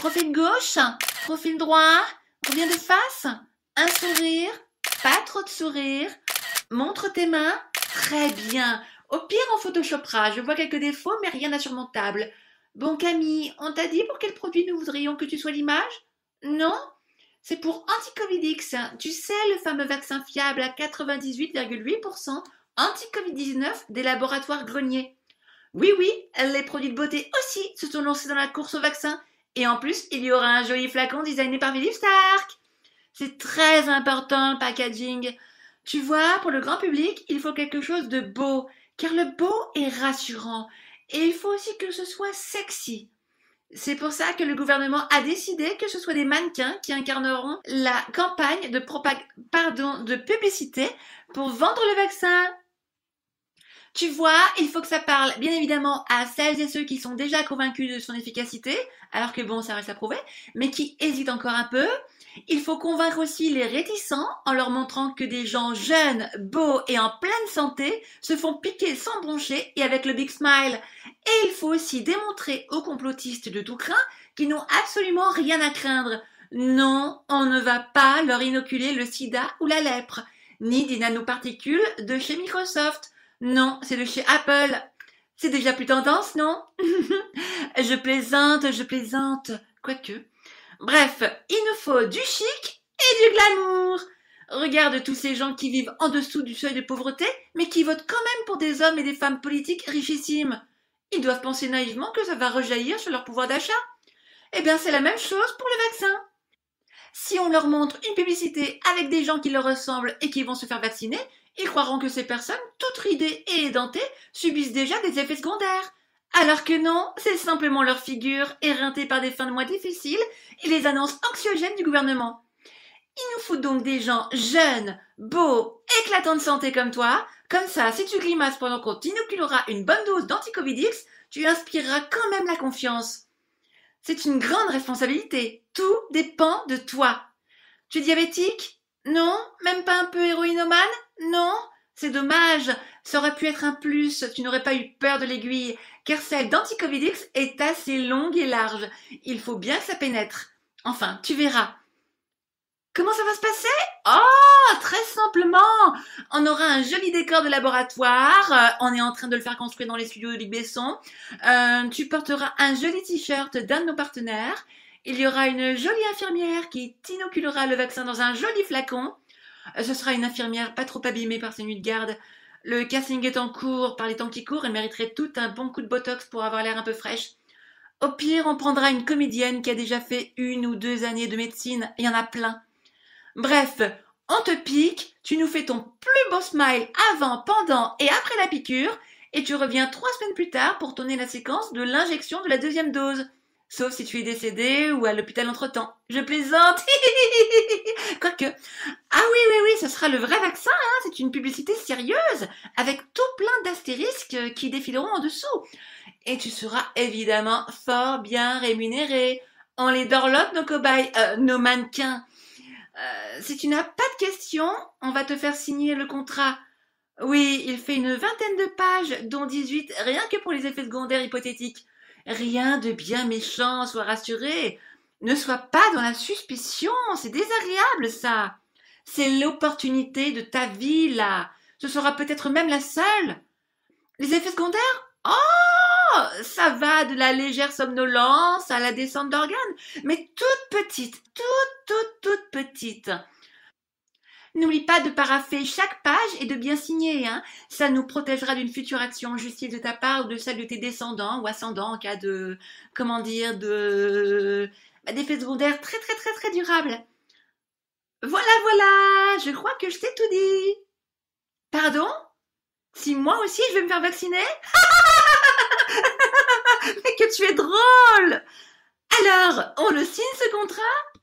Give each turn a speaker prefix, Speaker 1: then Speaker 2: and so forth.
Speaker 1: Profil gauche, profil droit, reviens de face, un sourire, pas trop de sourire, montre tes mains, très bien. Au pire, on photoshopera, je vois quelques défauts, mais rien d'insurmontable. Bon Camille, on t'a dit pour quel produit nous voudrions que tu sois l'image? Non? C'est pour Anticovidix. Tu sais, le fameux vaccin fiable à 98,8% anti-Covid-19 des laboratoires Grenier. Oui, oui, les produits de beauté aussi se sont lancés dans la course au vaccin. Et en plus, il y aura un joli flacon designé par Philippe Stark. C'est très important le packaging. Tu vois, pour le grand public, il faut quelque chose de beau, car le beau est rassurant. Et il faut aussi que ce soit sexy. C'est pour ça que le gouvernement a décidé que ce soit des mannequins qui incarneront la campagne de, pardon, de publicité pour vendre le vaccin. Tu vois, il faut que ça parle bien évidemment à celles et ceux qui sont déjà convaincus de son efficacité, alors que bon, ça reste à prouver, mais qui hésitent encore un peu. Il faut convaincre aussi les réticents en leur montrant que des gens jeunes, beaux et en pleine santé se font piquer sans broncher et avec le big smile. Et il faut aussi démontrer aux complotistes de tout craint qu'ils n'ont absolument rien à craindre. Non, on ne va pas leur inoculer le sida ou la lèpre, ni des nanoparticules de chez Microsoft. Non, c'est de chez Apple. C'est déjà plus tendance, non? Je plaisante, je plaisante. Quoique. Bref, il nous faut du chic et du glamour. Regarde tous ces gens qui vivent en dessous du seuil de pauvreté, mais qui votent quand même pour des hommes et des femmes politiques richissimes. Ils doivent penser naïvement que ça va rejaillir sur leur pouvoir d'achat. Eh bien, c'est la même chose pour le vaccin. Si on leur montre une publicité avec des gens qui leur ressemblent et qui vont se faire vacciner, ils croiront que ces personnes, toutes ridées et édentées, subissent déjà des effets secondaires. Alors que non, c'est simplement leur figure, éreintée par des fins de mois difficiles et les annonces anxiogènes du gouvernement. Il nous faut donc des gens jeunes, beaux, éclatants de santé comme toi. Comme ça, si tu grimaces pendant qu'on t'inoculera une bonne dose d'anticovidix, tu inspireras quand même la confiance. C'est une grande responsabilité. Tout dépend de toi. Tu es diabétique? Non? Même pas un peu héroïnomane? Non C'est dommage. Ça aurait pu être un plus. Tu n'aurais pas eu peur de l'aiguille. Car celle d'Anticovidix est assez longue et large. Il faut bien que ça pénètre. Enfin, tu verras. Comment ça va se passer? Oh, très simplement. On aura un joli décor de laboratoire. Euh, on est en train de le faire construire dans les studios de Ligue Besson. Euh, tu porteras un joli t-shirt d'un de nos partenaires. Il y aura une jolie infirmière qui t'inoculera le vaccin dans un joli flacon. Euh, ce sera une infirmière pas trop abîmée par ses nuits de garde. Le casting est en cours par les temps qui courent. Elle mériterait tout un bon coup de botox pour avoir l'air un peu fraîche. Au pire, on prendra une comédienne qui a déjà fait une ou deux années de médecine. Il y en a plein. Bref, on te pique, tu nous fais ton plus beau smile avant, pendant et après la piqûre, et tu reviens trois semaines plus tard pour tourner la séquence de l'injection de la deuxième dose. Sauf si tu es décédé ou à l'hôpital entre-temps. Je plaisante. Quoique. Ah oui, oui, oui, ce sera le vrai vaccin, hein. C'est une publicité sérieuse, avec tout plein d'astérisques qui défileront en dessous. Et tu seras évidemment fort bien rémunéré. On les dorlote, nos cobayes, euh, nos mannequins. Euh, si tu n'as pas de questions, on va te faire signer le contrat. Oui, il fait une vingtaine de pages, dont 18 rien que pour les effets secondaires hypothétiques. Rien de bien méchant, sois rassuré. Ne sois pas dans la suspicion, c'est désagréable ça. C'est l'opportunité de ta vie là. Ce sera peut-être même la seule. Les effets secondaires? Oh Ça va de la légère somnolence à la descente d'organes, mais toute petite, toute, toute, toute petite. N'oublie pas de paraffer chaque page et de bien signer. Hein. Ça nous protégera d'une future action en justice de ta part ou de celle de tes descendants ou ascendants en cas de, comment dire, de, bah, d'effets secondaires très très très très durables. Voilà, voilà, je crois que je t'ai tout dit. Pardon? Si moi aussi je vais me faire vacciner? Mais que tu es drôle Alors, on le signe ce contrat?